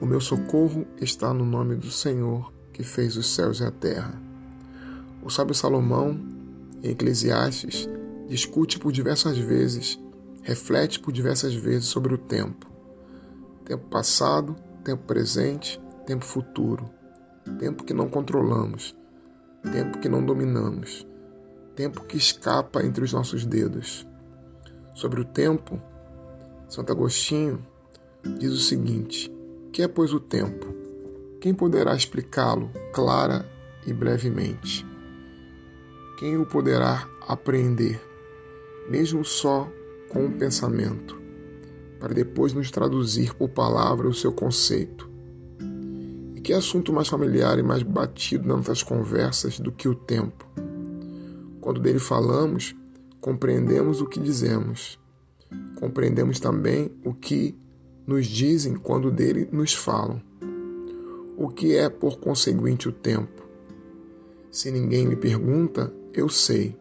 O meu socorro está no nome do Senhor, que fez os céus e a terra. O sábio Salomão, em Eclesiastes, discute por diversas vezes, reflete por diversas vezes sobre o tempo. Tempo passado, tempo presente, tempo futuro. Tempo que não controlamos, tempo que não dominamos, tempo que escapa entre os nossos dedos. Sobre o tempo, Santo Agostinho diz o seguinte: que é, pois, o tempo? Quem poderá explicá-lo clara e brevemente? Quem o poderá apreender, mesmo só com um pensamento, para depois nos traduzir por palavra o seu conceito? E que assunto mais familiar e mais batido nas nossas conversas do que o tempo? Quando dele falamos, compreendemos o que dizemos. Compreendemos também o que nos dizem quando dele nos falam. O que é, por conseguinte, o tempo? Se ninguém me pergunta, eu sei.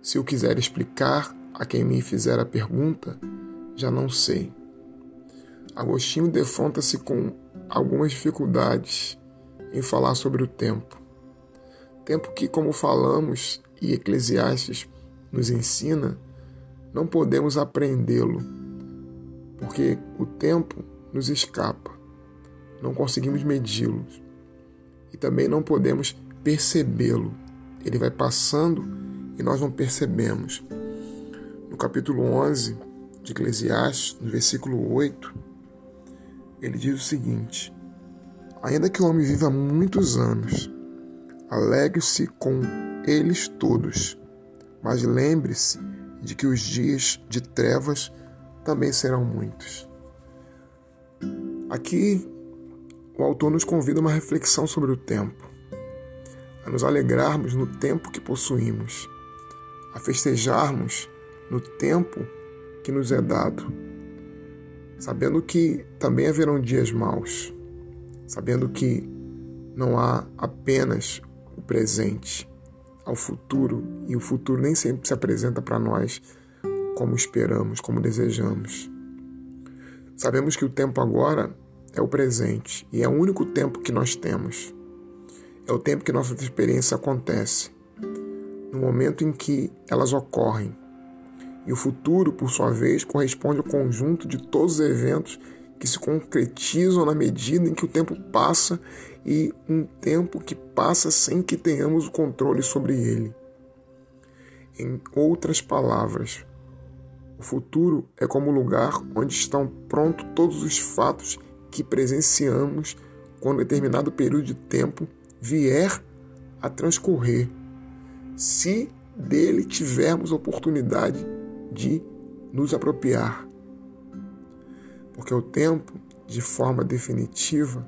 Se eu quiser explicar a quem me fizer a pergunta, já não sei. Agostinho defronta-se com algumas dificuldades em falar sobre o tempo. Tempo que, como falamos e Eclesiastes nos ensina, não podemos apreendê-lo porque o tempo nos escapa, não conseguimos medi-lo e também não podemos percebê-lo. Ele vai passando e nós não percebemos. No capítulo 11 de Eclesiastes, no versículo 8, ele diz o seguinte: Ainda que o homem viva muitos anos, alegre-se com eles todos, mas lembre-se de que os dias de trevas também serão muitos. Aqui, o autor nos convida a uma reflexão sobre o tempo, a nos alegrarmos no tempo que possuímos, a festejarmos no tempo que nos é dado, sabendo que também haverão dias maus, sabendo que não há apenas o presente, ao futuro, e o futuro nem sempre se apresenta para nós como esperamos, como desejamos. Sabemos que o tempo agora é o presente e é o único tempo que nós temos. É o tempo que nossa experiência acontece, no momento em que elas ocorrem. E o futuro, por sua vez, corresponde ao conjunto de todos os eventos que se concretizam na medida em que o tempo passa e um tempo que passa sem que tenhamos o controle sobre ele. Em outras palavras, futuro é como o lugar onde estão prontos todos os fatos que presenciamos quando determinado período de tempo vier a transcorrer, se dele tivermos oportunidade de nos apropriar. Porque o tempo, de forma definitiva,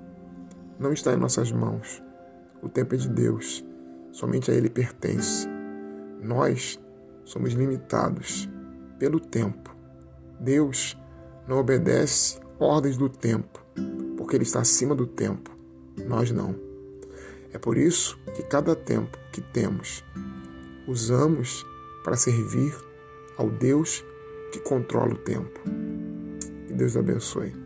não está em nossas mãos. O tempo é de Deus, somente a Ele pertence. Nós somos limitados pelo tempo. Deus não obedece ordens do tempo, porque Ele está acima do tempo. Nós não. É por isso que cada tempo que temos usamos para servir ao Deus que controla o tempo. Que Deus abençoe.